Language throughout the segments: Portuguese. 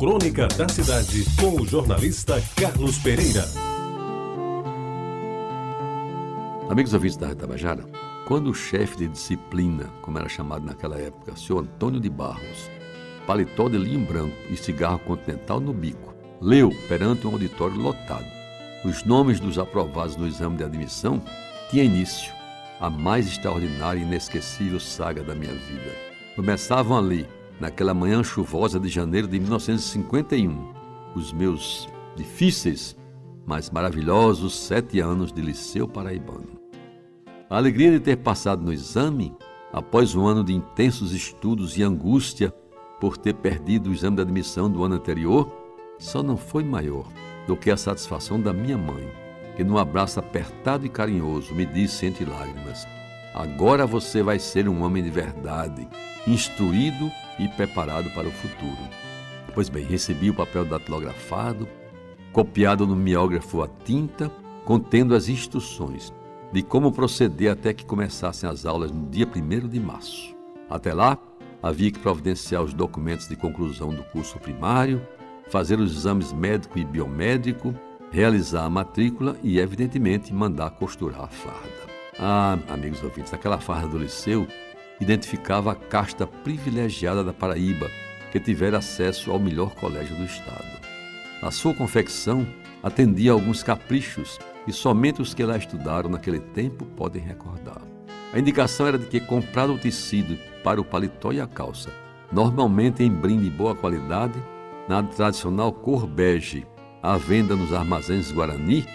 Crônica da Cidade, com o jornalista Carlos Pereira. Amigos ouvintes da Tabajara, quando o chefe de disciplina, como era chamado naquela época, senhor Antônio de Barros, paletó de linho branco e cigarro continental no bico, leu perante um auditório lotado os nomes dos aprovados no exame de admissão, tinha início a mais extraordinária e inesquecível saga da minha vida. Começavam ali naquela manhã chuvosa de janeiro de 1951, os meus difíceis, mas maravilhosos sete anos de liceu paraibano. A alegria de ter passado no exame, após um ano de intensos estudos e angústia por ter perdido o exame de admissão do ano anterior, só não foi maior do que a satisfação da minha mãe, que num abraço apertado e carinhoso me disse entre lágrimas: Agora você vai ser um homem de verdade, instruído e preparado para o futuro. Pois bem, recebi o papel datilografado, copiado no miógrafo a tinta, contendo as instruções de como proceder até que começassem as aulas no dia 1 de março. Até lá, havia que providenciar os documentos de conclusão do curso primário, fazer os exames médico e biomédico, realizar a matrícula e, evidentemente, mandar costurar a farda. Ah, amigos ouvintes, aquela farda do liceu identificava a casta privilegiada da Paraíba, que tivera acesso ao melhor colégio do estado. A sua confecção atendia a alguns caprichos que somente os que lá estudaram naquele tempo podem recordar. A indicação era de que comprado o tecido para o paletó e a calça, normalmente em brinde de boa qualidade, na tradicional cor bege, à venda nos armazéns Guarani,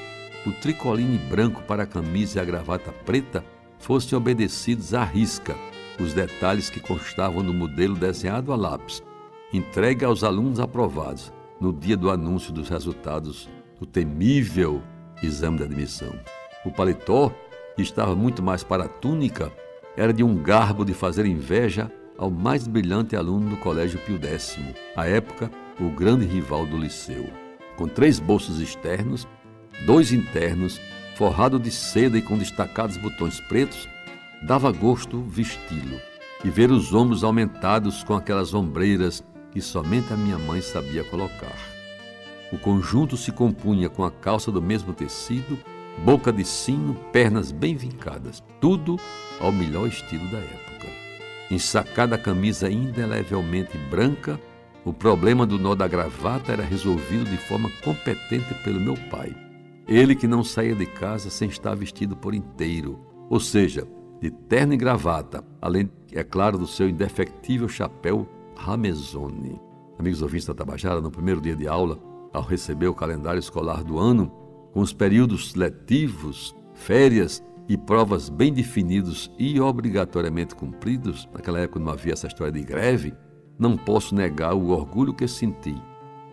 o tricoline branco para a camisa e a gravata preta fossem obedecidos à risca, os detalhes que constavam no modelo desenhado a lápis, entregue aos alunos aprovados no dia do anúncio dos resultados do temível exame de admissão. O paletó, que estava muito mais para a túnica, era de um garbo de fazer inveja ao mais brilhante aluno do Colégio Pio X, à época o grande rival do liceu. Com três bolsos externos, dois internos, forrado de seda e com destacados botões pretos, dava gosto vesti-lo e ver os ombros aumentados com aquelas ombreiras que somente a minha mãe sabia colocar. O conjunto se compunha com a calça do mesmo tecido, boca de sino, pernas bem vincadas, tudo ao melhor estilo da época. Ensacada a camisa indelevelmente branca, o problema do nó da gravata era resolvido de forma competente pelo meu pai. Ele que não saía de casa sem estar vestido por inteiro, ou seja, de terno e gravata, além, é claro, do seu indefectível chapéu Ramezone. Amigos ouvintes da Tabajara, no primeiro dia de aula, ao receber o calendário escolar do ano, com os períodos letivos, férias e provas bem definidos e obrigatoriamente cumpridos, naquela época não havia essa história de greve, não posso negar o orgulho que senti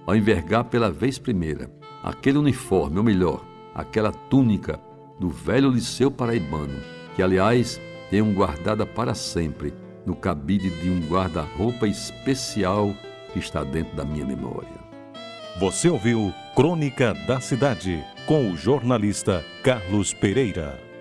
ao envergar pela vez primeira aquele uniforme, ou melhor, aquela túnica do velho Liceu Paraibano, que aliás tenho guardada para sempre no cabide de um guarda-roupa especial que está dentro da minha memória. Você ouviu Crônica da Cidade com o jornalista Carlos Pereira.